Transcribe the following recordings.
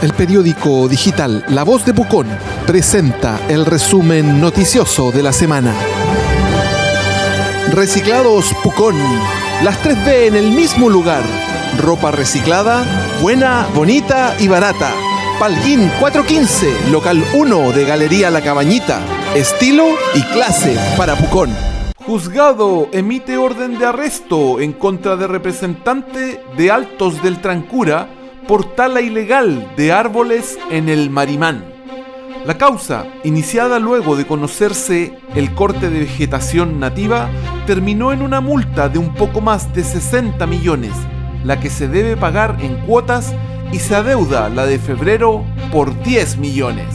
El periódico digital La Voz de Pucón presenta el resumen noticioso de la semana. Reciclados Pucón. Las 3B en el mismo lugar. Ropa reciclada, buena, bonita y barata. Palguín 415, local 1 de Galería La Cabañita. Estilo y clase para Pucón. Juzgado emite orden de arresto en contra de representante de Altos del Trancura por tala ilegal de árboles en el Marimán. La causa, iniciada luego de conocerse el corte de vegetación nativa, terminó en una multa de un poco más de 60 millones, la que se debe pagar en cuotas y se adeuda la de febrero por 10 millones.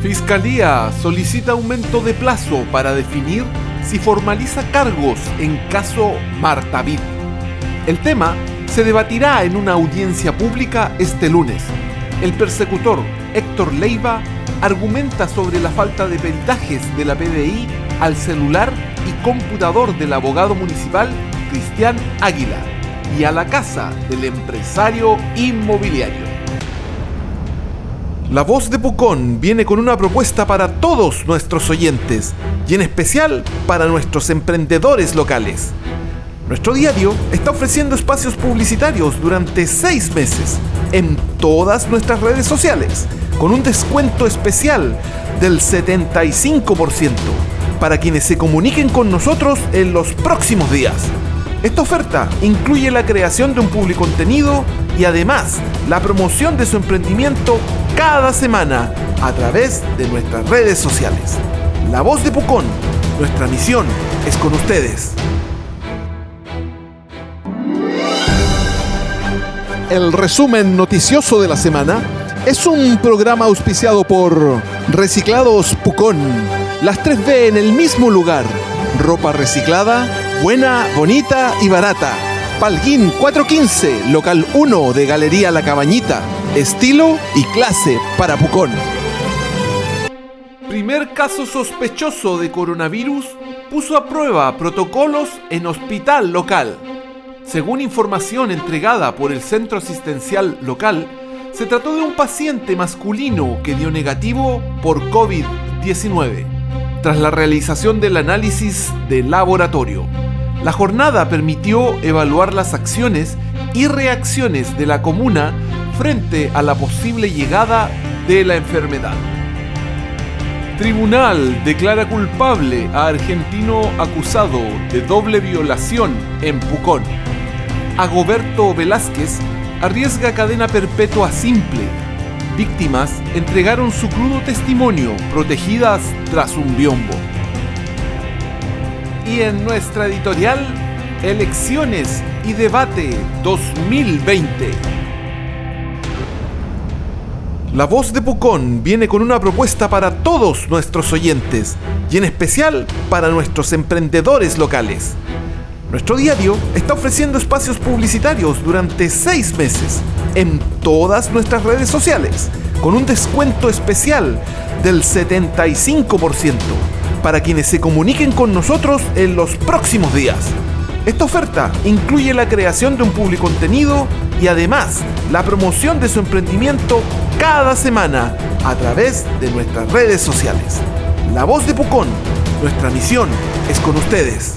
Fiscalía solicita aumento de plazo para definir si formaliza cargos en caso Martavid. El tema se debatirá en una audiencia pública este lunes. El persecutor Héctor Leiva argumenta sobre la falta de peritajes de la PDI al celular y computador del abogado municipal Cristian Águila y a la casa del empresario inmobiliario. La voz de Pucón viene con una propuesta para todos nuestros oyentes y en especial para nuestros emprendedores locales. Nuestro diario está ofreciendo espacios publicitarios durante seis meses en todas nuestras redes sociales con un descuento especial del 75% para quienes se comuniquen con nosotros en los próximos días. Esta oferta incluye la creación de un público contenido y además la promoción de su emprendimiento cada semana a través de nuestras redes sociales. La voz de Pucón, nuestra misión es con ustedes. El resumen noticioso de la semana es un programa auspiciado por Reciclados Pucón. Las 3B en el mismo lugar. Ropa reciclada, buena, bonita y barata. Palguín 415, local 1 de Galería La Cabañita. Estilo y clase para Pucón. Primer caso sospechoso de coronavirus puso a prueba protocolos en hospital local. Según información entregada por el centro asistencial local, se trató de un paciente masculino que dio negativo por COVID-19 tras la realización del análisis de laboratorio. La jornada permitió evaluar las acciones y reacciones de la comuna frente a la posible llegada de la enfermedad. Tribunal declara culpable a argentino acusado de doble violación en Pucón. Agoberto Velázquez arriesga cadena perpetua simple. Víctimas entregaron su crudo testimonio protegidas tras un biombo. Y en nuestra editorial, Elecciones y Debate 2020. La voz de Pucón viene con una propuesta para todos nuestros oyentes y en especial para nuestros emprendedores locales. Nuestro diario está ofreciendo espacios publicitarios durante seis meses en todas nuestras redes sociales con un descuento especial del 75% para quienes se comuniquen con nosotros en los próximos días. Esta oferta incluye la creación de un público contenido y además la promoción de su emprendimiento cada semana a través de nuestras redes sociales. La voz de Pucón, nuestra misión es con ustedes.